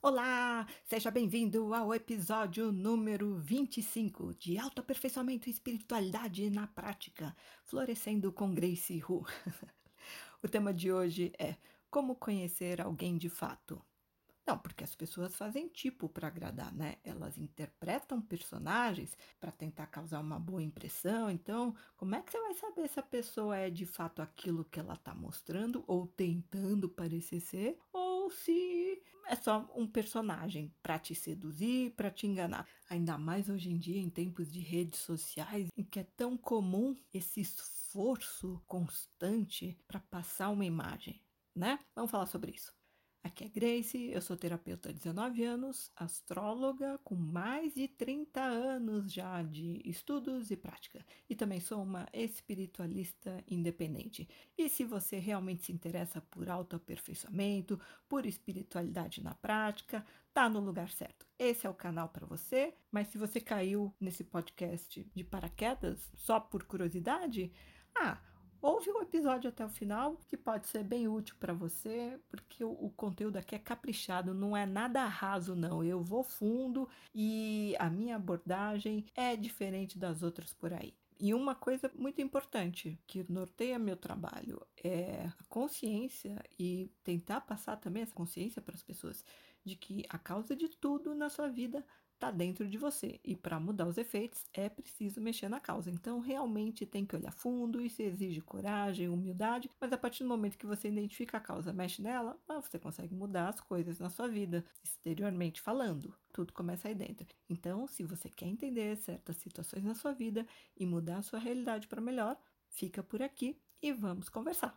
Olá, seja bem-vindo ao episódio número 25 de Autoaperfeiçoamento e Espiritualidade na Prática, Florescendo com Grace Hu. o tema de hoje é Como conhecer alguém de fato. Não, porque as pessoas fazem tipo para agradar, né? Elas interpretam personagens para tentar causar uma boa impressão. Então, como é que você vai saber se a pessoa é de fato aquilo que ela está mostrando ou tentando parecer ser, ou se é só um personagem para te seduzir, para te enganar? Ainda mais hoje em dia, em tempos de redes sociais, em que é tão comum esse esforço constante para passar uma imagem, né? Vamos falar sobre isso. Aqui é Grace, eu sou terapeuta há 19 anos, astróloga com mais de 30 anos já de estudos e prática. E também sou uma espiritualista independente. E se você realmente se interessa por autoaperfeiçoamento, por espiritualidade na prática, tá no lugar certo. Esse é o canal para você, mas se você caiu nesse podcast de paraquedas só por curiosidade, ah, Ouve o episódio até o final, que pode ser bem útil para você, porque o, o, conteúdo aqui é caprichado, não é nada raso, não. Eu vou fundo e a minha abordagem é diferente das outras por aí. E uma coisa muito importante que norteia meu trabalho é a consciência e tentar passar também essa consciência para as pessoas de que a causa de tudo na sua vida está dentro de você. E para mudar os efeitos é preciso mexer na causa. Então, realmente tem que olhar fundo, isso exige coragem, humildade, mas a partir do momento que você identifica a causa, mexe nela, ah, você consegue mudar as coisas na sua vida, exteriormente falando. Tudo começa aí dentro. Então, se você quer entender certas situações na sua vida e mudar a sua realidade para melhor, fica por aqui e vamos conversar.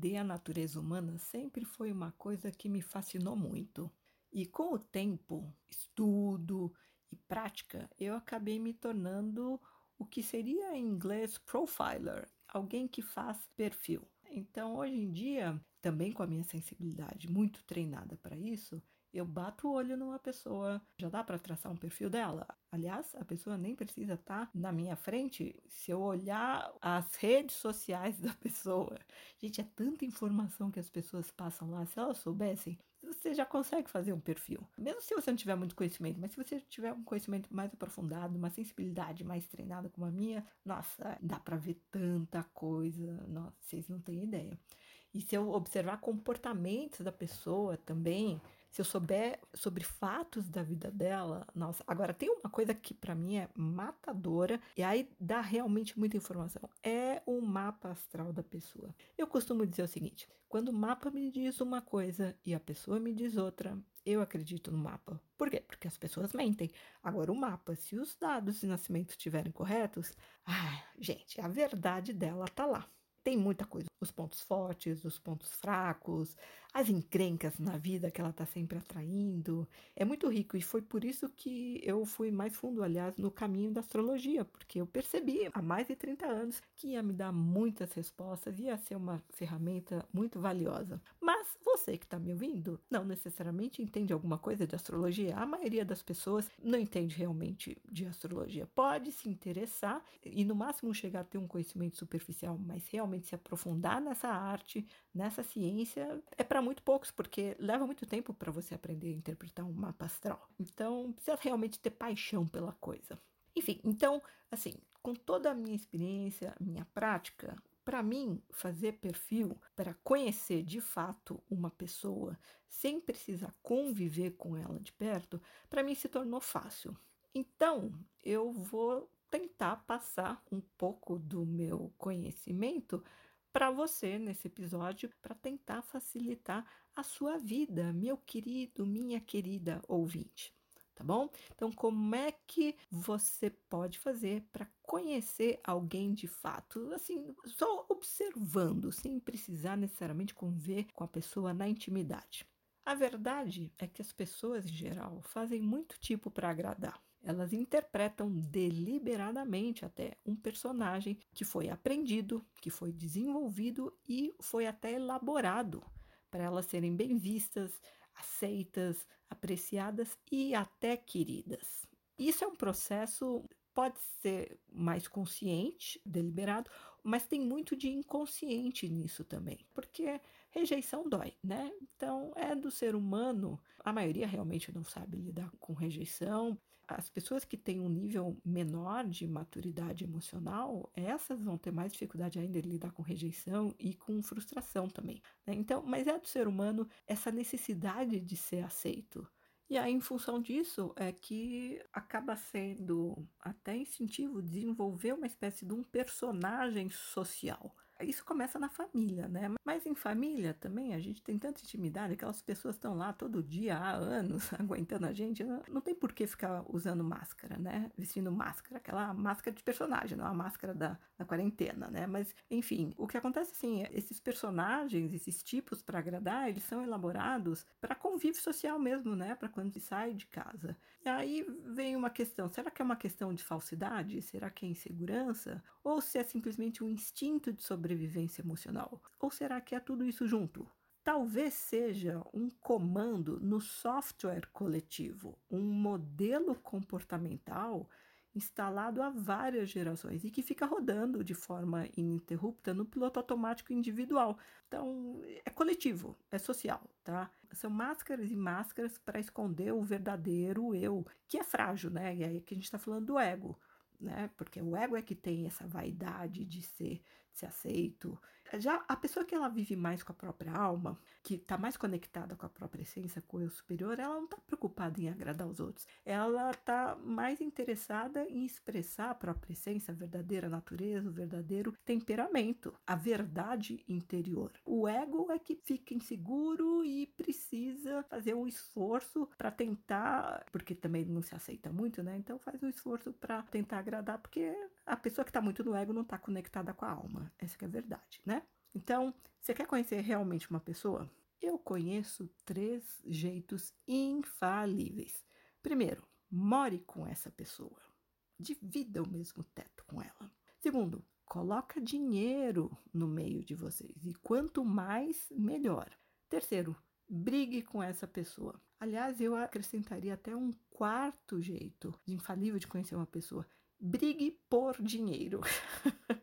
Entender a natureza humana sempre foi uma coisa que me fascinou muito. E com o tempo, estudo e prática, eu acabei me tornando o que seria em inglês profiler, alguém que faz perfil. Então, hoje em dia, também com a minha sensibilidade muito treinada para isso, eu bato o olho numa pessoa, já dá para traçar um perfil dela. Aliás, a pessoa nem precisa estar tá na minha frente se eu olhar as redes sociais da pessoa. Gente, é tanta informação que as pessoas passam lá. Se elas soubessem, você já consegue fazer um perfil. Mesmo se você não tiver muito conhecimento, mas se você tiver um conhecimento mais aprofundado, uma sensibilidade mais treinada como a minha, nossa, dá para ver tanta coisa. Nossa, vocês não têm ideia. E se eu observar comportamentos da pessoa também, se eu souber sobre fatos da vida dela, nossa. Agora, tem uma coisa que para mim é matadora, e aí dá realmente muita informação: é o mapa astral da pessoa. Eu costumo dizer o seguinte: quando o mapa me diz uma coisa e a pessoa me diz outra, eu acredito no mapa. Por quê? Porque as pessoas mentem. Agora, o mapa, se os dados de nascimento estiverem corretos, ah, gente, a verdade dela tá lá. Tem muita coisa, os pontos fortes, os pontos fracos, as encrencas na vida que ela está sempre atraindo. É muito rico e foi por isso que eu fui mais fundo, aliás, no caminho da astrologia, porque eu percebi há mais de 30 anos que ia me dar muitas respostas, ia ser uma ferramenta muito valiosa. Mas você que está me ouvindo não necessariamente entende alguma coisa de astrologia. A maioria das pessoas não entende realmente de astrologia. Pode se interessar e no máximo chegar a ter um conhecimento superficial, mas realmente se aprofundar nessa arte, nessa ciência, é para muito poucos, porque leva muito tempo para você aprender a interpretar um mapa astral. Então, precisa realmente ter paixão pela coisa. Enfim, então, assim, com toda a minha experiência, minha prática, para mim, fazer perfil para conhecer de fato uma pessoa sem precisar conviver com ela de perto, para mim se tornou fácil. Então, eu vou tentar passar um pouco do meu conhecimento para você nesse episódio para tentar facilitar a sua vida, meu querido, minha querida ouvinte. Tá bom? Então, como é que você pode fazer para conhecer alguém de fato, assim, só observando, sem precisar necessariamente conviver com a pessoa na intimidade? A verdade é que as pessoas em geral fazem muito tipo para agradar. Elas interpretam deliberadamente até um personagem que foi aprendido, que foi desenvolvido e foi até elaborado para elas serem bem vistas, aceitas, apreciadas e até queridas. Isso é um processo pode ser mais consciente, deliberado, mas tem muito de inconsciente nisso também, porque rejeição dói, né? Então é do ser humano. A maioria realmente não sabe lidar com rejeição. As pessoas que têm um nível menor de maturidade emocional, essas vão ter mais dificuldade ainda de lidar com rejeição e com frustração também. Né? Então, mas é do ser humano essa necessidade de ser aceito. E aí, em função disso, é que acaba sendo até instintivo desenvolver uma espécie de um personagem social isso começa na família, né? Mas em família também a gente tem tanta intimidade, aquelas pessoas estão lá todo dia há anos aguentando a gente, não, tem por que ficar usando máscara, né? Vestindo máscara, aquela máscara de personagem, não a máscara da, da quarentena, né? Mas enfim, o que acontece assim, é, esses personagens, esses tipos para agradar, eles são elaborados para convívio social mesmo, né? Para quando se sai de casa. E aí vem uma questão: será que é uma questão de falsidade? Será que é insegurança? Ou se é simplesmente um instinto de sobrevivência? Sobrevivência emocional? Ou será que é tudo isso junto? Talvez seja um comando no software coletivo, um modelo comportamental instalado há várias gerações e que fica rodando de forma ininterrupta no piloto automático individual. Então, é coletivo, é social, tá? São máscaras e máscaras para esconder o verdadeiro eu, que é frágil, né? E aí que a gente está falando do ego, né? Porque o ego é que tem essa vaidade de ser ser aceito. Já a pessoa que ela vive mais com a própria alma, que está mais conectada com a própria essência, com o eu superior, ela não está preocupada em agradar os outros. Ela está mais interessada em expressar a própria essência, a verdadeira natureza, o verdadeiro temperamento, a verdade interior. O ego é que fica inseguro e precisa fazer um esforço para tentar, porque também não se aceita muito, né? Então faz um esforço para tentar agradar, porque a pessoa que está muito no ego não está conectada com a alma. Essa é a verdade, né? Então, você quer conhecer realmente uma pessoa? Eu conheço três jeitos infalíveis. Primeiro, more com essa pessoa. Divida o mesmo teto com ela. Segundo, coloca dinheiro no meio de vocês. E quanto mais, melhor. Terceiro, brigue com essa pessoa. Aliás, eu acrescentaria até um quarto jeito de infalível de conhecer uma pessoa brigue por dinheiro.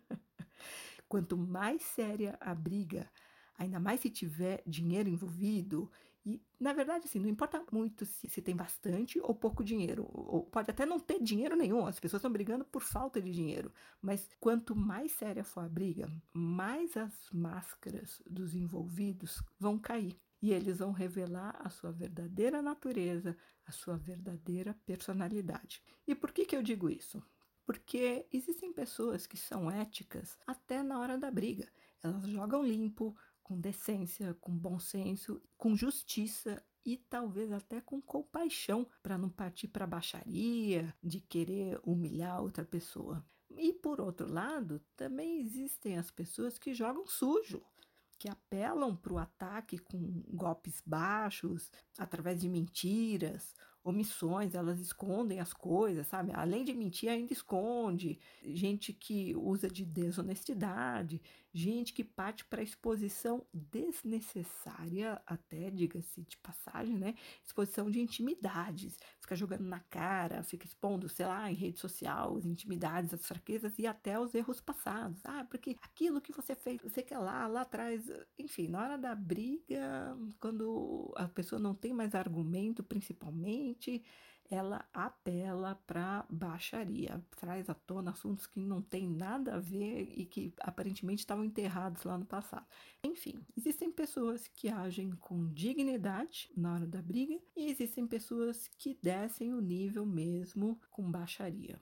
Quanto mais séria a briga, ainda mais se tiver dinheiro envolvido, e na verdade, assim, não importa muito se, se tem bastante ou pouco dinheiro, ou pode até não ter dinheiro nenhum, as pessoas estão brigando por falta de dinheiro, mas quanto mais séria for a briga, mais as máscaras dos envolvidos vão cair e eles vão revelar a sua verdadeira natureza, a sua verdadeira personalidade. E por que, que eu digo isso? Porque existem pessoas que são éticas até na hora da briga. Elas jogam limpo, com decência, com bom senso, com justiça e talvez até com compaixão para não partir para baixaria, de querer humilhar outra pessoa. E por outro lado, também existem as pessoas que jogam sujo, que apelam para o ataque com golpes baixos, através de mentiras omissões, elas escondem as coisas, sabe? Além de mentir, ainda esconde. Gente que usa de desonestidade, gente que parte para exposição desnecessária, até diga-se de passagem, né? Exposição de intimidades, fica jogando na cara, fica expondo, sei lá, em rede social, as intimidades, as fraquezas e até os erros passados. Ah, porque aquilo que você fez, você quer lá, lá atrás, enfim, na hora da briga, quando a pessoa não tem mais argumento, principalmente ela apela para baixaria, traz à tona assuntos que não têm nada a ver e que aparentemente estavam enterrados lá no passado. Enfim, existem pessoas que agem com dignidade na hora da briga e existem pessoas que descem o nível mesmo com baixaria.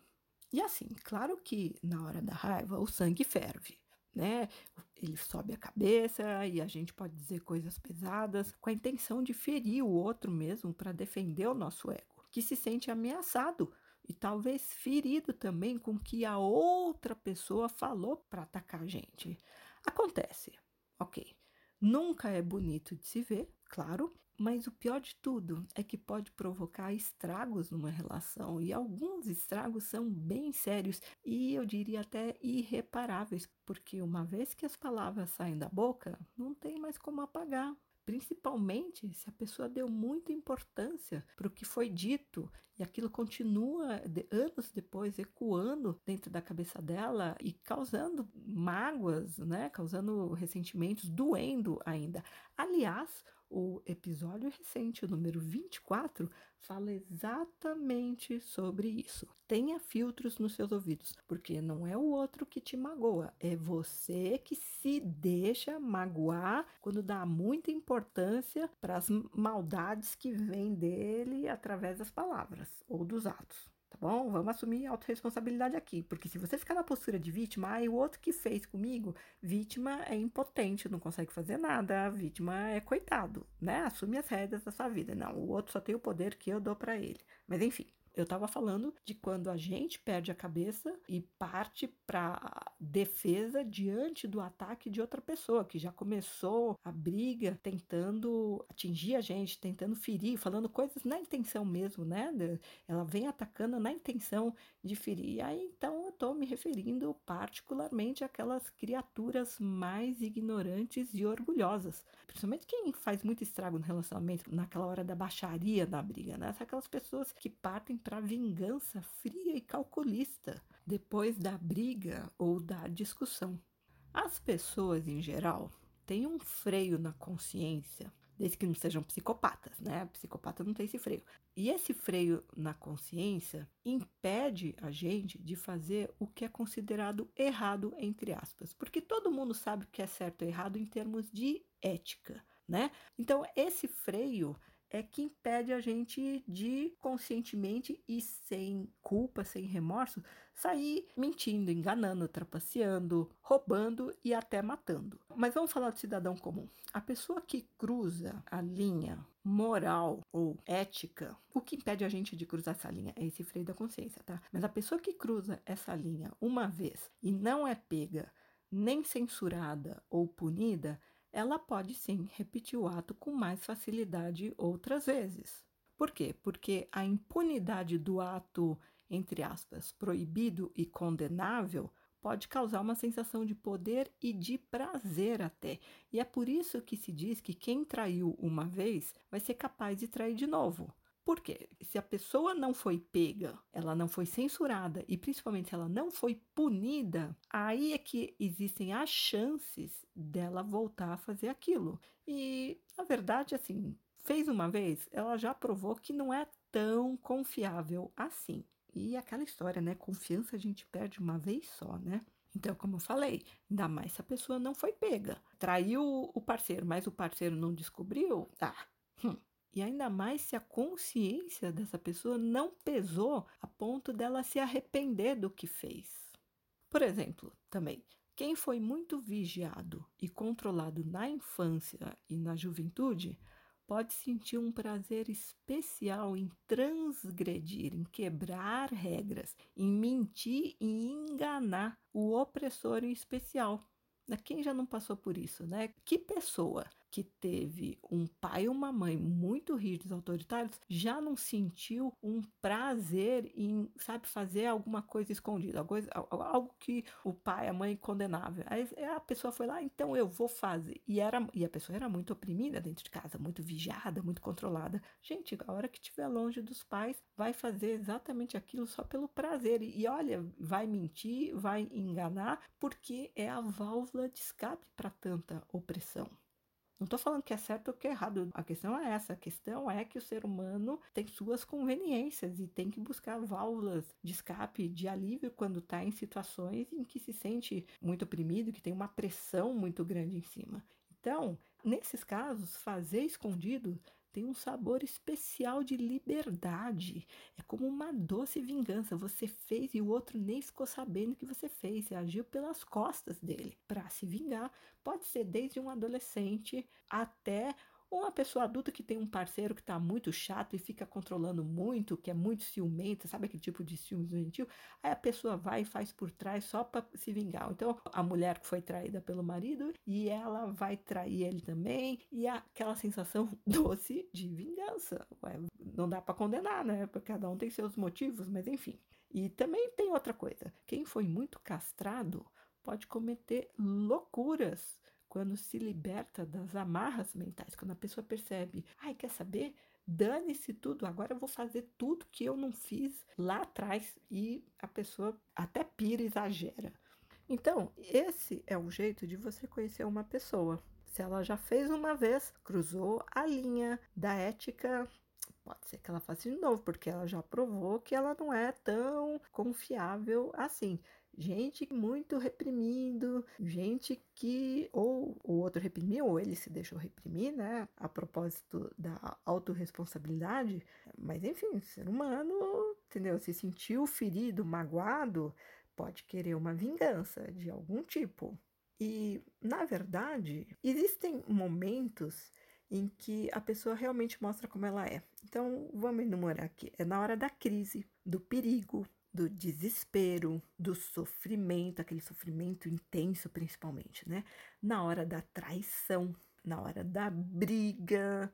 E assim, claro que na hora da raiva o sangue ferve né? Ele sobe a cabeça e a gente pode dizer coisas pesadas com a intenção de ferir o outro mesmo para defender o nosso ego, que se sente ameaçado e talvez ferido também com o que a outra pessoa falou para atacar a gente. Acontece, ok. Nunca é bonito de se ver, claro. Mas o pior de tudo é que pode provocar estragos numa relação, e alguns estragos são bem sérios e eu diria até irreparáveis, porque uma vez que as palavras saem da boca, não tem mais como apagar. Principalmente se a pessoa deu muita importância para o que foi dito e aquilo continua de, anos depois ecoando dentro da cabeça dela e causando mágoas, né? Causando ressentimentos, doendo ainda. Aliás, o episódio recente, o número 24, fala exatamente sobre isso. Tenha filtros nos seus ouvidos, porque não é o outro que te magoa, é você que se deixa magoar quando dá muita importância para as maldades que vêm dele através das palavras ou dos atos tá bom? Vamos assumir autorresponsabilidade aqui, porque se você ficar na postura de vítima, aí o outro que fez comigo, vítima é impotente, não consegue fazer nada, a vítima é coitado, né? Assume as rédeas da sua vida. Não, o outro só tem o poder que eu dou para ele. Mas enfim, eu estava falando de quando a gente perde a cabeça e parte para defesa diante do ataque de outra pessoa que já começou a briga tentando atingir a gente, tentando ferir, falando coisas na intenção mesmo, né? Ela vem atacando na intenção de ferir. E aí então estou me referindo particularmente àquelas criaturas mais ignorantes e orgulhosas. Principalmente quem faz muito estrago no relacionamento naquela hora da baixaria da briga, né? São aquelas pessoas que partem para vingança fria e calculista depois da briga ou da discussão. As pessoas, em geral, têm um freio na consciência, desde que não sejam psicopatas, né? Psicopata não tem esse freio. E esse freio na consciência impede a gente de fazer o que é considerado errado, entre aspas, porque todo mundo sabe o que é certo e errado em termos de ética, né? Então, esse freio é que impede a gente de conscientemente e sem culpa, sem remorso, sair mentindo, enganando, trapaceando, roubando e até matando. Mas vamos falar do cidadão comum. A pessoa que cruza a linha moral ou ética, o que impede a gente de cruzar essa linha é esse freio da consciência, tá? Mas a pessoa que cruza essa linha uma vez e não é pega, nem censurada ou punida, ela pode sim repetir o ato com mais facilidade outras vezes. Por quê? Porque a impunidade do ato, entre aspas, proibido e condenável pode causar uma sensação de poder e de prazer até. E é por isso que se diz que quem traiu uma vez vai ser capaz de trair de novo. Por quê? Se a pessoa não foi pega, ela não foi censurada e principalmente se ela não foi punida, aí é que existem as chances dela voltar a fazer aquilo. E a verdade, assim, fez uma vez, ela já provou que não é tão confiável assim. E aquela história, né? Confiança a gente perde uma vez só, né? Então, como eu falei, ainda mais se a pessoa não foi pega. Traiu o parceiro, mas o parceiro não descobriu, ah, hum, e ainda mais se a consciência dessa pessoa não pesou a ponto dela se arrepender do que fez. Por exemplo, também, quem foi muito vigiado e controlado na infância e na juventude pode sentir um prazer especial em transgredir, em quebrar regras, em mentir e enganar o opressor em especial. Quem já não passou por isso, né? Que pessoa que teve um pai e uma mãe muito rígidos, autoritários, já não sentiu um prazer em, sabe, fazer alguma coisa escondida, algo que o pai, a mãe condenava. Aí a pessoa foi lá, então eu vou fazer. E, era, e a pessoa era muito oprimida dentro de casa, muito vigiada, muito controlada. Gente, a hora que estiver longe dos pais, vai fazer exatamente aquilo só pelo prazer. E, e olha, vai mentir, vai enganar, porque é a válvula de escape para tanta opressão. Não estou falando que é certo ou que é errado. A questão é essa. A questão é que o ser humano tem suas conveniências e tem que buscar válvulas de escape, de alívio quando está em situações em que se sente muito oprimido, que tem uma pressão muito grande em cima. Então, nesses casos, fazer escondido tem um sabor especial de liberdade. É como uma doce vingança. Você fez e o outro nem ficou sabendo que você fez. Você agiu pelas costas dele para se vingar. Pode ser desde um adolescente até Ou uma pessoa adulta que tem um parceiro que está muito chato e fica controlando muito, que é muito ciumenta, sabe aquele tipo de ciúmes doentio? Aí a pessoa vai e faz por trás só para se vingar. Então, a mulher que foi traída pelo marido e ela vai trair ele também, e aquela sensação doce de vingança. Ué, não dá para condenar, né? Porque cada um tem seus motivos, mas enfim. E também tem outra coisa: quem foi muito castrado pode cometer loucuras quando se liberta das amarras mentais, quando a pessoa percebe, ai, quer saber? Dane-se tudo, agora eu vou fazer tudo que eu não fiz lá atrás e a pessoa até pira, exagera. Então, esse é o jeito de você conhecer uma pessoa. Se ela já fez uma vez, cruzou a linha da ética, pode ser que ela faça de novo, porque ela já provou que ela não é tão confiável assim gente muito reprimindo, gente que ou o outro reprimiu ou ele se deixou reprimir, né? A propósito da autorresponsabilidade. Mas enfim, ser humano, entendeu? Se sentiu ferido, magoado, pode querer uma vingança de algum tipo. E, na verdade, existem momentos em que a pessoa realmente mostra como ela é. Então, vamos enumerar aqui. É na hora da crise, do perigo, do desespero, do sofrimento, aquele sofrimento intenso principalmente, né? Na hora da traição, na hora da briga,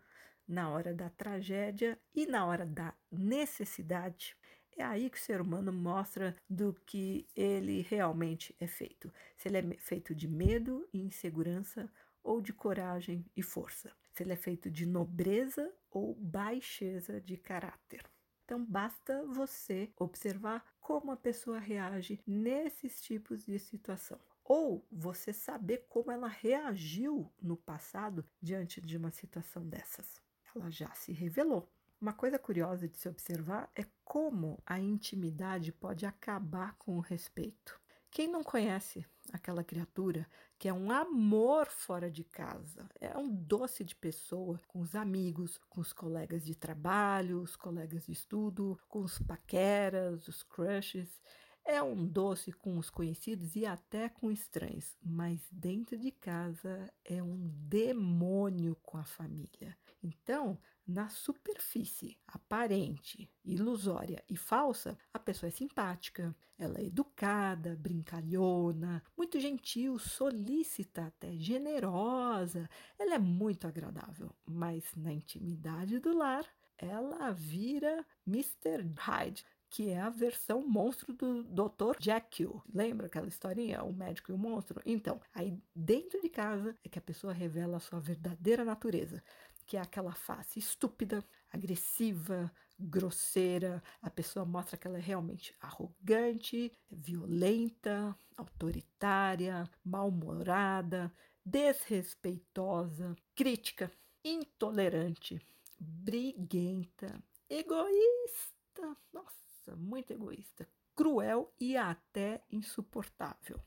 na hora da tragédia e na hora da necessidade. É aí que o ser humano mostra do que ele realmente é feito. Se ele é feito de medo e insegurança ou de coragem e força. Se ele é feito de nobreza ou baixeza de caráter. Então basta você observar como a pessoa reage nesses tipos de situação. Ou você saber como ela reagiu no passado diante de uma situação dessas. Ela já se revelou. Uma coisa curiosa de se observar é como a intimidade pode acabar com o respeito. Quem não conhece aquela criatura que é um amor fora de casa, é um doce de pessoa com os amigos, com os colegas de trabalho, os colegas de estudo, com os paqueras, os crushes. É um doce com os conhecidos e até com estranhos, mas dentro de casa é um demônio com a família. Então, na superfície aparente, ilusória e falsa, a pessoa é simpática, ela é educada, brincalhona, muito gentil, solícita, até generosa. Ela é muito agradável, mas na intimidade do lar, ela vira Mr. Hyde, que é a versão monstro do Dr. Jekyll. Lembra aquela historinha, o médico e o monstro? Então, aí dentro de casa é que a pessoa revela a sua verdadeira natureza que é aquela face estúpida, agressiva, grosseira. A pessoa mostra que ela é realmente arrogante, violenta, autoritária, mal-humorada, desrespeitosa, crítica, intolerante, briguenta, egoísta. Nossa, muito egoísta, cruel e até insuportável.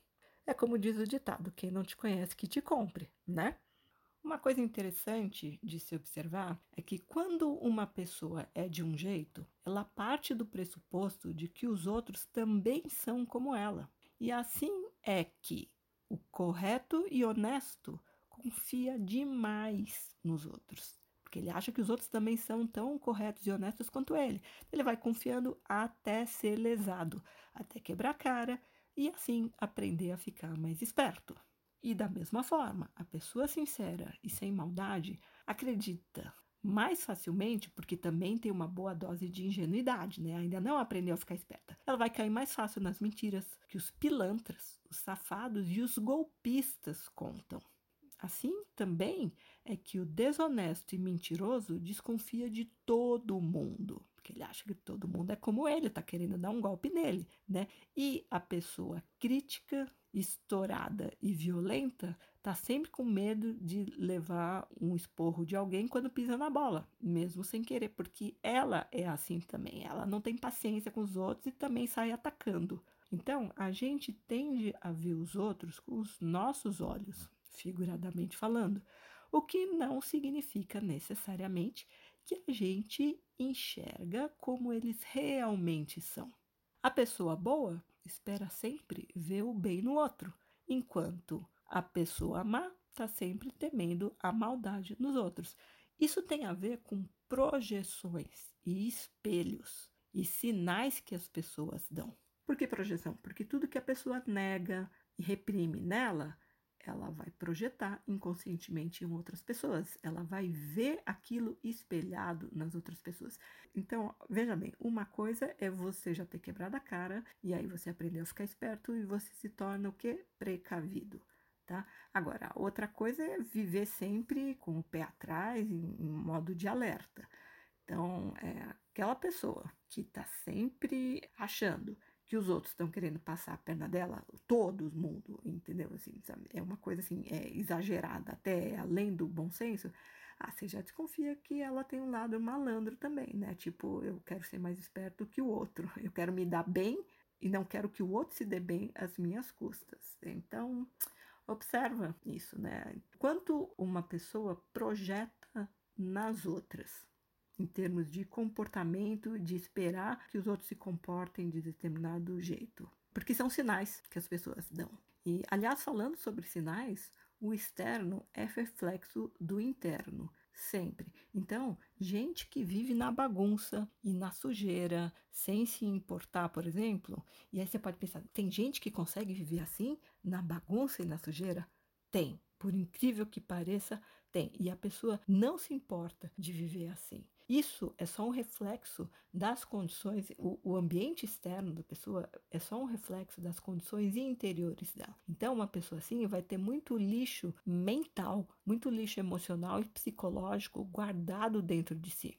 É como diz o ditado: quem não te conhece que te compre, né? Uma coisa interessante de se observar é que quando uma pessoa é de um jeito, ela parte do pressuposto de que os outros também são como ela. E assim é que o correto e honesto confia demais nos outros, porque ele acha que os outros também são tão corretos e honestos quanto ele. Ele vai confiando até ser lesado, até quebrar a cara e assim aprender a ficar mais esperto. E da mesma forma, a pessoa sincera e sem maldade acredita mais facilmente, porque também tem uma boa dose de ingenuidade, né? Ainda não aprendeu a ficar esperta. Ela vai cair mais fácil nas mentiras que os pilantras, os safados e os golpistas contam. Assim também é que o desonesto e mentiroso desconfia de todo mundo, porque ele acha que todo mundo é como ele, está querendo dar um golpe nele, né? E a pessoa crítica estourada e violenta tá sempre com medo de levar um esporro de alguém quando pisa na bola, mesmo sem querer, porque ela é assim também. Ela não tem paciência com os outros e também sai atacando. Então, a gente tende a ver os outros com os nossos olhos, figuradamente falando, o que não significa necessariamente que a gente enxerga como eles realmente são. A pessoa boa espera sempre ver o bem no outro, enquanto a pessoa má está sempre temendo a maldade nos outros. Isso tem a ver com projeções e espelhos e sinais que as pessoas dão. Por que projeção? Porque tudo que a pessoa nega e reprime nela, ela vai projetar inconscientemente em outras pessoas. Ela vai ver aquilo espelhado nas outras pessoas. Então, veja bem, uma coisa é você já ter quebrado a cara e aí você aprendeu a ficar esperto e você se torna o que? Precavido. Tá? Agora, outra coisa é viver sempre com o pé atrás, em, em modo de alerta. Então, é aquela pessoa que está sempre achando que os outros estão querendo passar a perna dela, todo mundo, entendeu? Assim? É uma coisa assim, é exagerada, até além do bom senso. Ah, você já desconfia que ela tem um lado malandro também, né? Tipo, eu quero ser mais esperto que o outro, eu quero me dar bem e não quero que o outro se dê bem às minhas custas. Então, observa isso, né? Quanto uma pessoa projeta nas outras em termos de comportamento, de esperar que os outros se comportem de determinado jeito. Porque são sinais que as pessoas dão. E, aliás, falando sobre sinais, o externo é reflexo do interno, sempre. Então, gente que vive na bagunça e na sujeira, sem se importar, por exemplo, e aí você pode pensar, tem gente que consegue viver assim, na bagunça e na sujeira? Tem. Por incrível que pareça, tem. E a pessoa não se importa de viver assim. Isso é só um reflexo das condições, o, o, ambiente externo da pessoa é só um reflexo das condições interiores dela. Então, uma pessoa assim vai ter muito lixo mental, muito lixo emocional e psicológico guardado dentro de si.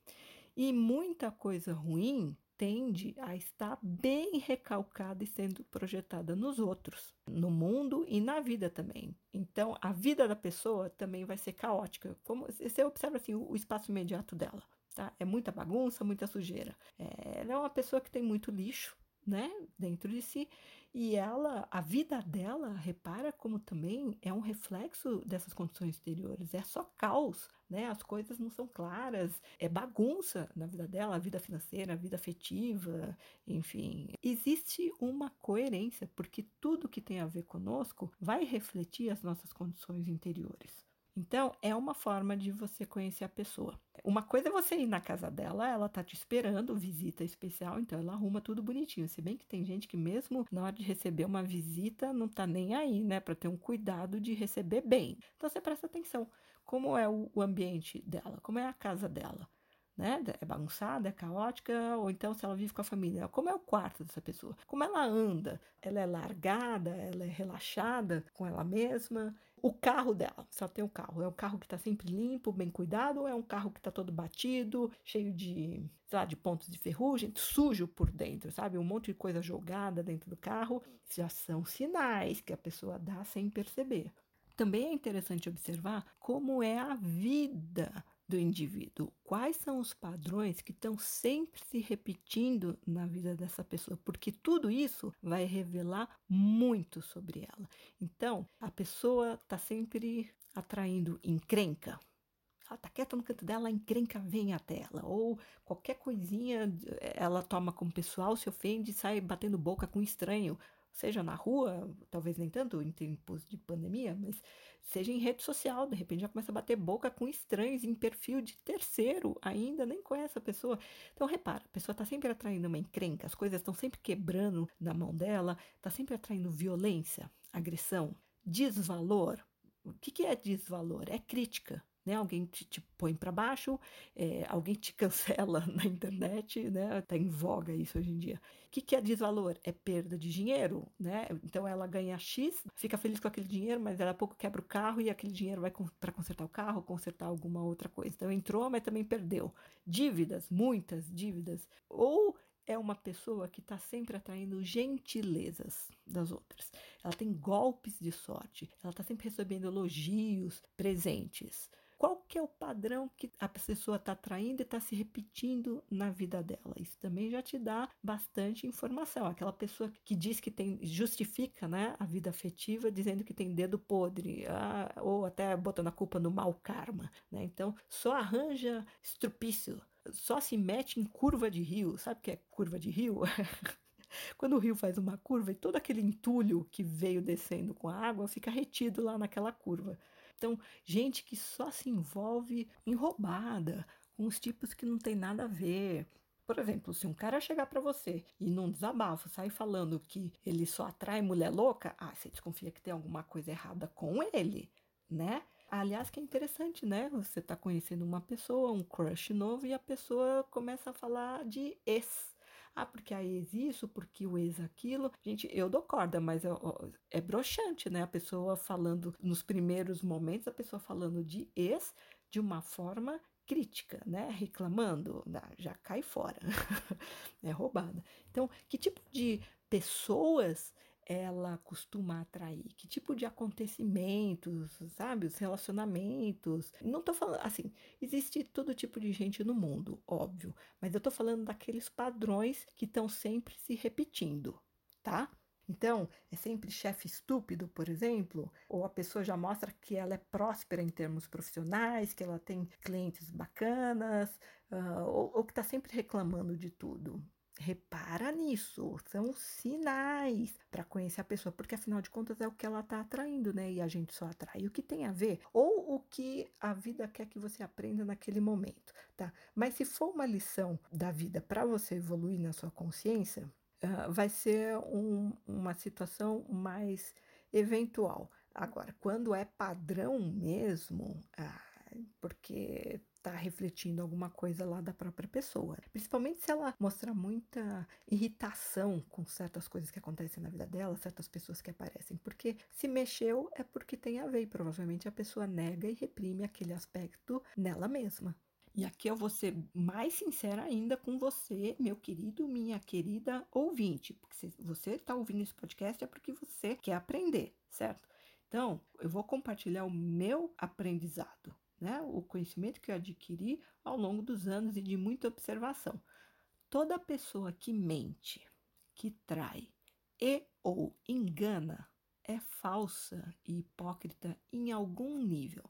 E muita coisa ruim tende a estar bem recalcada e sendo projetada nos outros, no mundo e na vida também. Então, a vida da pessoa também vai ser caótica. Como você observa assim o espaço imediato dela. Tá? É muita bagunça, muita sujeira. É, ela é uma pessoa que tem muito lixo, né, dentro de si, e ela, a vida dela, repara como também é um reflexo dessas condições exteriores, é só caos, né? As coisas não são claras, é bagunça na vida dela, a vida financeira, a vida afetiva, enfim. Existe uma coerência, porque tudo que tem a ver conosco vai refletir as nossas condições interiores. Então, é uma forma de você conhecer a pessoa. Uma coisa é você ir na casa dela, ela tá te esperando, visita especial, então ela arruma tudo bonitinho. Se bem que tem gente que mesmo na hora de receber uma visita não tá nem aí, né, para ter um cuidado de receber bem. Então você presta atenção como é o ambiente dela, como é a casa dela né? É bagunçada, é caótica, ou então se ela vive com a família, como é o quarto dessa pessoa? Como ela anda? Ela é largada, ela é relaxada com ela mesma? O carro dela, se ela tem um carro, é um carro que está sempre limpo, bem cuidado, ou é um carro que está todo batido, cheio de, sei lá, de pontos de ferrugem, sujo por dentro, sabe? Um monte de coisa jogada dentro do carro. Já são sinais que a pessoa dá sem perceber. Também é interessante observar como é a vida do indivíduo. Quais são os padrões que estão sempre se repetindo na vida dessa pessoa? Porque tudo isso vai revelar muito sobre ela. Então, a pessoa está sempre atraindo encrenca. Ela está quieta no canto dela, a encrenca vem até ela. Ou qualquer coisinha ela toma como pessoal, se ofende, sai batendo boca com estranho seja na rua, talvez nem tanto em tempos de pandemia, mas seja em rede social, de repente já começa a bater boca com estranhos em perfil de terceiro, ainda nem conhece a pessoa. Então repara, a pessoa está sempre atraindo uma encrenca, as coisas estão sempre quebrando na mão dela, está sempre atraindo violência, agressão, desvalor. O que, que é desvalor? É crítica né? Alguém te, te põe para baixo, é, alguém te cancela na internet, né? Tá em voga isso hoje em dia. O que, que é desvalor? É perda de dinheiro, né? Então ela ganha X, fica feliz com aquele dinheiro, mas daqui a pouco quebra o carro e aquele dinheiro vai para consertar o carro, consertar alguma outra coisa. Então entrou, mas também perdeu. Dívidas, muitas dívidas. Ou é uma pessoa que está sempre atraindo gentilezas das outras. Ela tem golpes de sorte, ela está sempre recebendo elogios, presentes qual que é o padrão que a pessoa está traindo e está se repetindo na vida dela. Isso também já te dá bastante informação. Aquela pessoa que diz que tem, justifica né, a vida afetiva dizendo que tem dedo podre, ah, ou até botando a culpa no mau karma. Né? Então, só arranja estrupício, só se mete em curva de rio. Sabe o que é curva de rio? Quando o rio faz uma curva e todo aquele entulho que veio descendo com a água fica retido lá naquela curva. Então, gente que só se envolve em roubada, com os tipos que não tem nada a ver. Por exemplo, se um cara chegar para você e num desabafo sair falando que ele só atrai mulher louca, ah, você desconfia que tem alguma coisa errada com ele, né? Aliás, que é interessante, né? Você tá conhecendo uma pessoa, um crush novo, e a pessoa começa a falar de ex. Ah, porque a ex isso, porque o ex aquilo. Gente, eu dou corda, mas é, é broxante, né? A pessoa falando, nos primeiros momentos, a pessoa falando de ex de uma forma crítica, né? Reclamando, já cai fora, é roubada. Então, que tipo de pessoas ela costuma atrair? Que tipo de acontecimentos, sabe? Os relacionamentos. Não tô falando assim, existe todo tipo de gente no mundo, óbvio, mas eu tô falando daqueles padrões que estão sempre se repetindo, tá? Então, é sempre chefe estúpido, por exemplo, ou a pessoa já mostra que ela é próspera em termos profissionais, que ela tem clientes bacanas, uh, ou, ou que está sempre reclamando de tudo. Repara nisso, são sinais para conhecer a pessoa, porque afinal de contas é o que ela está atraindo, né? E a gente só atrai o que tem a ver, ou o que a vida quer que você aprenda naquele momento, tá? Mas se for uma lição da vida para você evoluir na sua consciência, uh, vai ser um, uma situação mais eventual. Agora, quando é padrão mesmo, ah, porque está refletindo alguma coisa lá da própria pessoa. Principalmente se ela mostrar muita irritação com certas coisas que acontecem na vida dela, certas pessoas que aparecem. Porque se mexeu é porque tem a ver, e provavelmente a pessoa nega e reprime aquele aspecto nela mesma. E aqui eu vou ser mais sincera ainda com você, meu querido, minha querida ouvinte. Porque se você está ouvindo esse podcast é porque você quer aprender, certo? Então, eu vou compartilhar o meu aprendizado, né? O conhecimento que eu adquiri ao longo dos anos e de muita observação. Toda pessoa que mente, que trai e ou engana é falsa e hipócrita em algum nível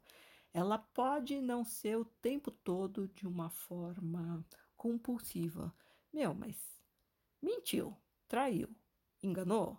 ela pode não ser o tempo todo de uma forma compulsiva. Meu, mas mentiu, traiu, enganou.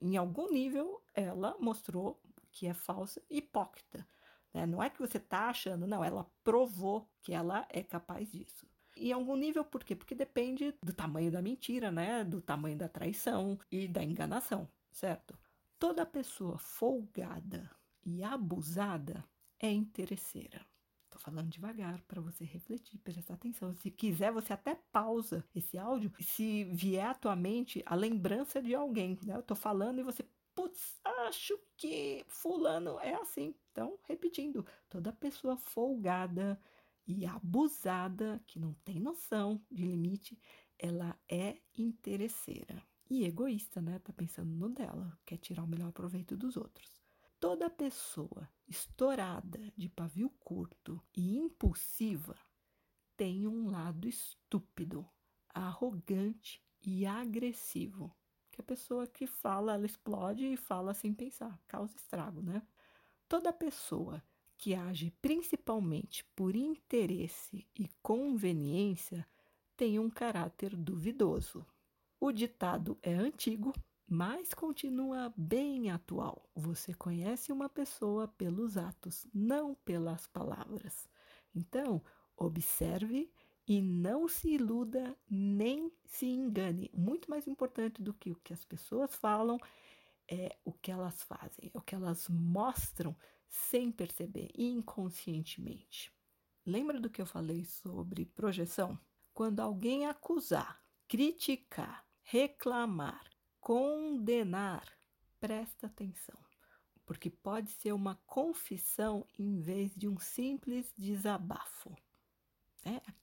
Em algum nível, ela mostrou que é falsa hipócrita. Né? Não é que você está achando, não, ela provou que ela é capaz disso. Em algum nível, por quê? Porque depende do tamanho da mentira, né? Do tamanho da traição e da enganação, certo? Toda pessoa folgada e abusada é interesseira. Estou falando devagar para você refletir, prestar atenção. Se quiser, você até pausa esse áudio. Se vier à tua mente a lembrança de alguém, né? Eu estou falando e você, putz, acho que fulano é assim. Então, repetindo, toda pessoa folgada e abusada, que não tem noção de limite, ela é interesseira. E egoísta, né? Tá pensando no dela, quer tirar o melhor proveito dos outros. Toda pessoa estourada de pavio curto e impulsiva tem um lado estúpido, arrogante e agressivo. Que a pessoa que fala, ela explode e fala sem pensar, causa estrago, né? Toda pessoa que age principalmente por interesse e conveniência tem um caráter duvidoso. O ditado é antigo, mas continua bem atual. Você conhece uma pessoa pelos atos, não pelas palavras. Então, observe e não se iluda nem se engane. Muito mais importante do que o que as pessoas falam é que elas fazem, é o que elas mostram sem perceber, inconscientemente. Lembra do que eu falei sobre projeção? Quando alguém acusar, criticar, reclamar, condenar, presta atenção, porque pode ser uma confissão em vez de um simples desabafo.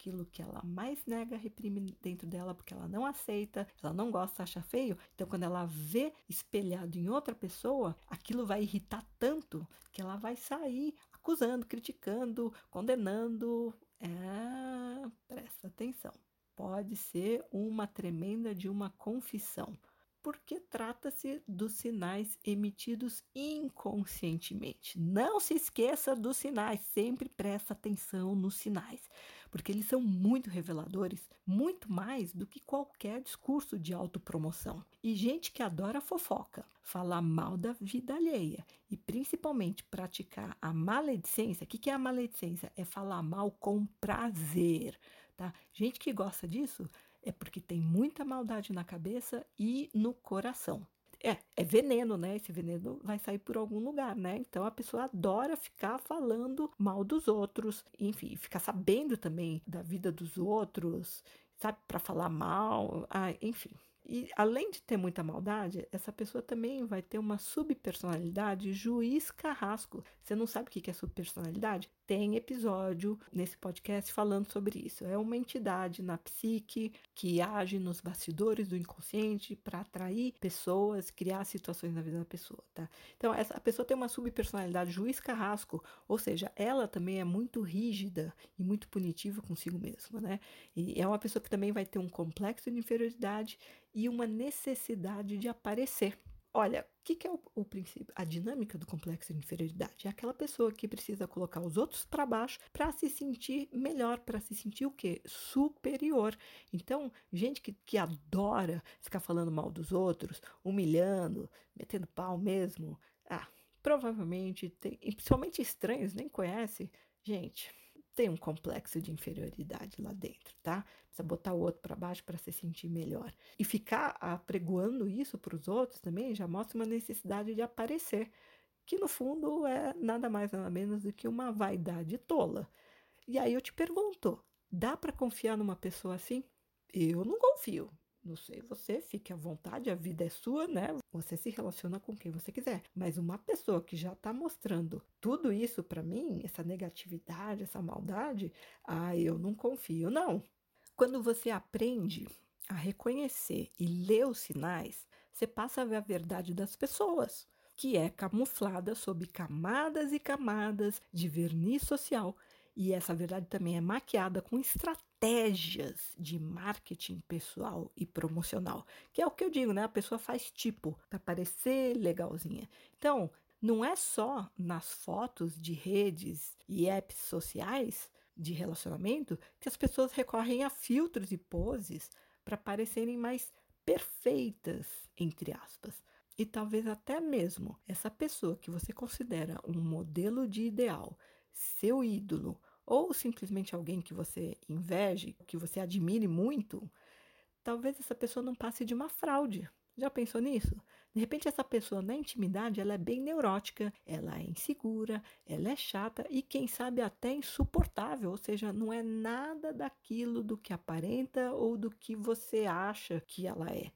Aquilo que ela mais nega, reprime dentro dela, porque ela não aceita, ela não gosta, acha feio. Então, quando ela vê espelhado em outra pessoa, aquilo vai irritar tanto que ela vai sair acusando, criticando, condenando. É, presta atenção. Pode ser uma tremenda de uma confissão porque trata-se dos sinais emitidos inconscientemente. Não se esqueça dos sinais, sempre presta atenção nos sinais, porque eles são muito reveladores, muito mais do que qualquer discurso de autopromoção. E gente que adora fofoca, falar mal da vida alheia e principalmente praticar a maledicência. O que é a maledicência? É falar mal com prazer, tá? Gente que gosta disso é porque tem muita maldade na cabeça e no coração. É, é veneno, né? Esse veneno vai sair por algum lugar, né? Então a pessoa adora ficar falando mal dos outros, enfim, ficar sabendo também da vida dos outros, sabe, para falar mal, ah, enfim. E além de ter muita maldade, essa pessoa também vai ter uma subpersonalidade juiz carrasco. Você não sabe o que é subpersonalidade? Tem episódio nesse podcast falando sobre isso. É uma entidade na psique que age nos bastidores do inconsciente para atrair pessoas, criar situações na vida da pessoa, tá? Então, essa, a pessoa tem uma subpersonalidade juiz carrasco, ou seja, ela também é muito rígida e muito punitiva consigo mesma, né? E é uma pessoa que também vai ter um complexo de inferioridade e uma necessidade de aparecer. Olha, o que, que, é o, o, princípio? A dinâmica do complexo de inferioridade é aquela pessoa que precisa colocar os outros para baixo para se sentir melhor, para se sentir o quê? Superior. Então, gente que, que adora ficar falando mal dos outros, humilhando, metendo pau mesmo, ah, provavelmente tem, principalmente estranhos, nem conhece. Gente, tem um complexo de inferioridade lá dentro, tá? Precisa botar o outro para baixo para se sentir melhor. E ficar apregoando isso para os outros também já mostra uma necessidade de aparecer, que no fundo é nada mais nada menos do que uma vaidade tola. E aí eu te pergunto, dá para confiar numa pessoa assim? Eu não confio. Não sei você, fique à vontade, a vida é sua, né? Você se relaciona com quem você quiser. Mas uma pessoa que já está mostrando tudo isso para mim, essa negatividade, essa maldade, ah, eu não confio, não. Quando você aprende a reconhecer e ler os sinais, você passa a ver a verdade das pessoas, que é camuflada sob camadas e camadas de verniz social e essa verdade também é maquiada com estratégias de marketing pessoal e promocional, que é o que eu digo, né? A pessoa faz tipo para parecer legalzinha. Então, não é só nas fotos de redes e apps sociais de relacionamento que as pessoas recorrem a filtros e poses para parecerem mais perfeitas, entre aspas. E talvez até mesmo essa pessoa que você considera um modelo de ideal seu ídolo ou simplesmente alguém que você inveje, que você admire muito, talvez essa pessoa não passe de uma fraude. Já pensou nisso? De repente essa pessoa na intimidade ela é bem neurótica, ela é insegura, ela é chata e quem sabe até insuportável, ou seja, não é nada daquilo do que aparenta ou do que você acha que ela é.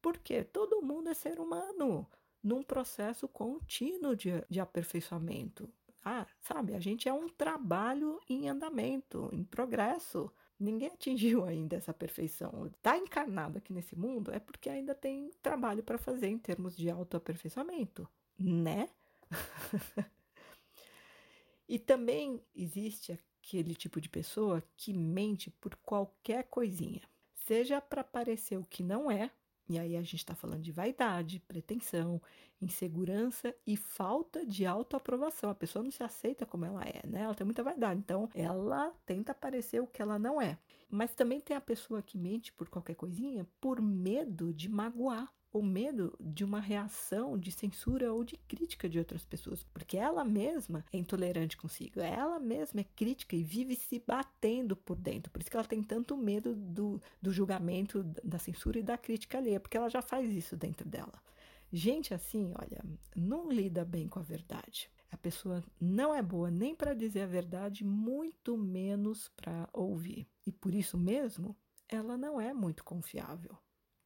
Porque todo mundo é ser humano num processo contínuo de, de aperfeiçoamento. Ah, sabe, a gente é um trabalho em andamento, em progresso. Ninguém atingiu ainda essa perfeição. Está encarnado aqui nesse mundo é porque ainda tem trabalho para fazer em termos de autoaperfeiçoamento, né? e também existe aquele tipo de pessoa que mente por qualquer coisinha, seja para parecer o que não é, e aí a gente está falando de vaidade, pretensão, insegurança e falta de autoaprovação. A pessoa não se aceita como ela é, né? Ela tem muita vaidade, então ela tenta parecer o que ela não é. Mas também tem a pessoa que mente por qualquer coisinha por medo de magoar ou medo de uma reação de censura ou de crítica de outras pessoas, porque ela mesma é intolerante consigo, ela mesma é crítica e vive se batendo por dentro. Por isso que ela tem tanto medo do, do julgamento, da censura e da crítica alheia, porque ela já faz isso dentro dela. Gente assim, olha, não lida bem com a verdade. A pessoa não é boa nem para dizer a verdade, muito menos para ouvir. E por isso mesmo, ela não é muito confiável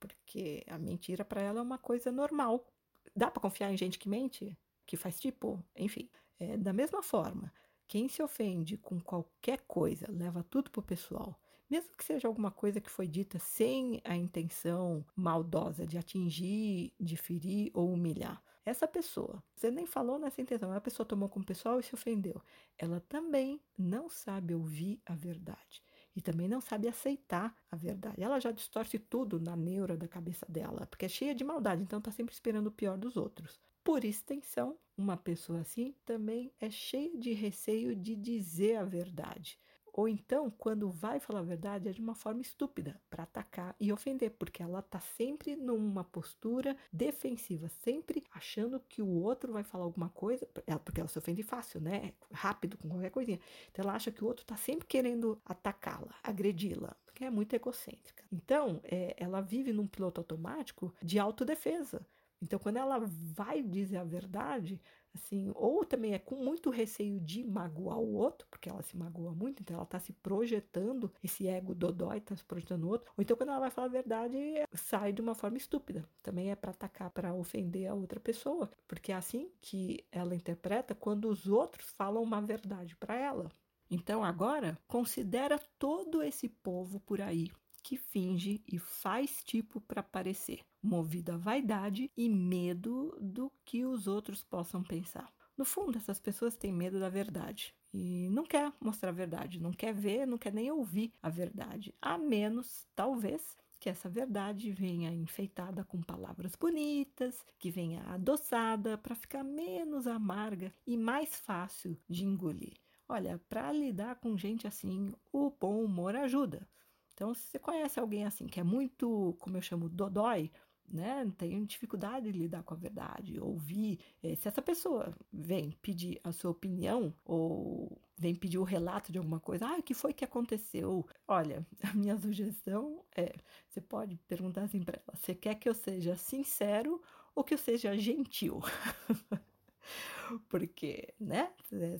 porque a mentira para ela é uma coisa normal. Dá para confiar em gente que mente? Que faz tipo? Enfim, é, da mesma forma, quem se ofende com qualquer coisa leva tudo pro pessoal, mesmo que seja alguma coisa que foi dita sem a intenção maldosa de atingir, de ferir ou humilhar. Essa pessoa, você nem falou nessa intenção, a pessoa tomou como pessoal e se ofendeu. Ela também não sabe ouvir a verdade. E também não sabe aceitar a verdade. Ela já distorce tudo na neura da cabeça dela, porque é cheia de maldade, então está sempre esperando o pior dos outros. Por extensão, uma pessoa assim também é cheia de receio de dizer a verdade. Ou então, quando vai falar a verdade, é de uma forma estúpida, para atacar e ofender, porque ela está sempre numa postura defensiva, sempre achando que o outro vai falar alguma coisa, porque ela se ofende fácil, né? Rápido, com qualquer coisinha. Então, ela acha que o outro está sempre querendo atacá-la, agredi-la, porque é muito egocêntrica. Então, é, ela vive num piloto automático de autodefesa. Então, quando ela vai dizer a verdade, assim, ou também é com muito receio de magoar o outro, porque ela se magoa muito, então ela está se projetando, esse ego dodói está se projetando no outro, ou então quando ela vai falar a verdade, sai de uma forma estúpida. Também é para atacar, para ofender a outra pessoa, porque é assim que ela interpreta quando os outros falam uma verdade para ela. Então agora, considera todo esse povo por aí que finge e faz tipo para parecer, movido a vaidade e medo do que os outros possam pensar. No fundo, essas pessoas têm medo da verdade e não quer mostrar a verdade, não quer ver, não quer nem ouvir a verdade, a menos, talvez, que essa verdade venha enfeitada com palavras bonitas, que venha adoçada para ficar menos amarga e mais fácil de engolir. Olha, para lidar com gente assim, o bom humor ajuda. Então, se você conhece alguém assim, que é muito, como eu chamo, dodói, né? Tem dificuldade de lidar com a verdade, ouvir. Eh, se essa pessoa vem pedir a sua opinião ou vem pedir o relato de alguma coisa, ah, o que foi que aconteceu? Olha, a minha sugestão é: você pode perguntar assim para ela, você quer que eu seja sincero ou que eu seja gentil? Porque, né?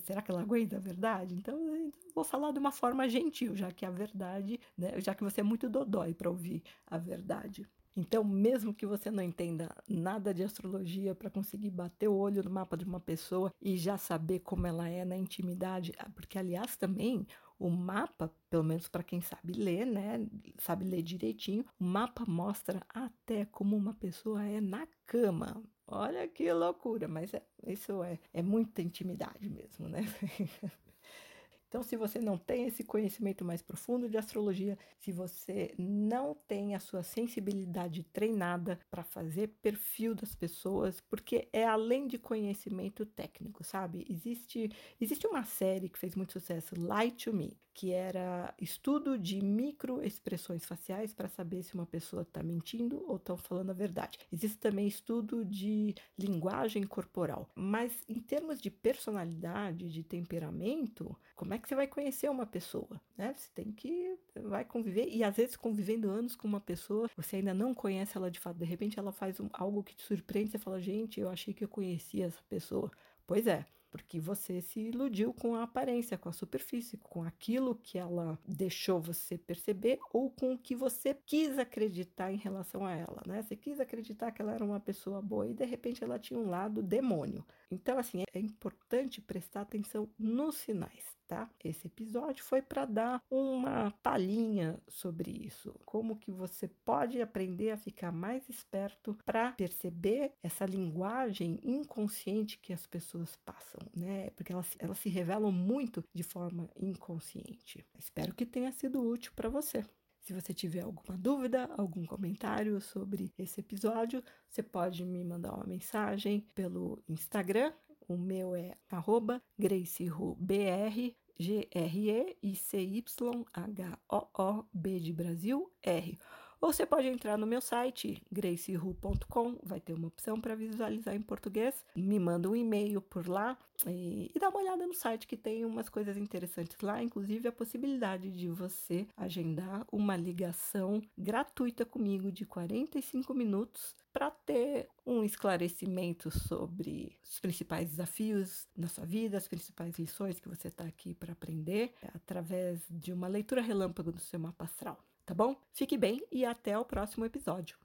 Será que ela aguenta a verdade? Então, vou falar de uma forma gentil, já que a verdade, né? Já que você é muito dodói para ouvir a verdade. Então, mesmo que você não entenda nada de astrologia para conseguir bater o olho no mapa de uma pessoa e já saber como ela é na intimidade, ah, porque aliás também o mapa, pelo menos para quem sabe ler, né, sabe ler direitinho, o mapa mostra até como uma pessoa é na cama. Olha que loucura, mas é, isso é, é muita intimidade mesmo, né? Então, se você não tem esse conhecimento mais profundo de astrologia, se você não tem a sua sensibilidade treinada para fazer perfil das pessoas, porque é além de conhecimento técnico, sabe? Existe, existe uma série que fez muito sucesso, Lie to Me, que era estudo de microexpressões faciais para saber se uma pessoa está mentindo ou está falando a verdade. Existe também estudo de linguagem corporal, mas em termos de personalidade, de temperamento, como é que você vai conhecer uma pessoa? Né? Você tem que vai conviver e às vezes convivendo anos com uma pessoa, você ainda não conhece ela de fato. De repente ela faz um, algo que te surpreende, você fala, gente, eu achei que eu conhecia essa pessoa. Pois é, porque você se iludiu com a aparência, com a superfície, com aquilo que ela deixou você perceber ou com o que você quis acreditar em relação a ela, né? Você quis acreditar que ela era uma pessoa boa e de repente ela tinha um lado demônio. Então, assim, é importante prestar atenção nos sinais tá? Esse episódio foi para dar uma palhinha sobre isso, como que você pode aprender a ficar mais esperto para perceber essa linguagem inconsciente que as pessoas passam, né? Porque elas, elas se revelam muito de forma inconsciente. Espero que tenha sido útil para você. Se você tiver alguma dúvida, algum comentário sobre esse episódio, você pode me mandar uma mensagem pelo Instagram, o meu é arroba GraceRuBR, G-R-E-I-C-Y-H-O-O-B de Brasil, R. Ou você pode entrar no meu site, gracehu.com, vai ter uma opção para visualizar em português. Me manda um e-mail por lá e, e, dá uma olhada no site que tem umas coisas interessantes lá, inclusive a possibilidade de você agendar uma ligação gratuita comigo de 45 minutos para ter um esclarecimento sobre os principais desafios na sua vida, as principais lições que você está aqui para aprender, através de uma leitura relâmpago do seu mapa astral tá bom? Fique bem e até o próximo episódio.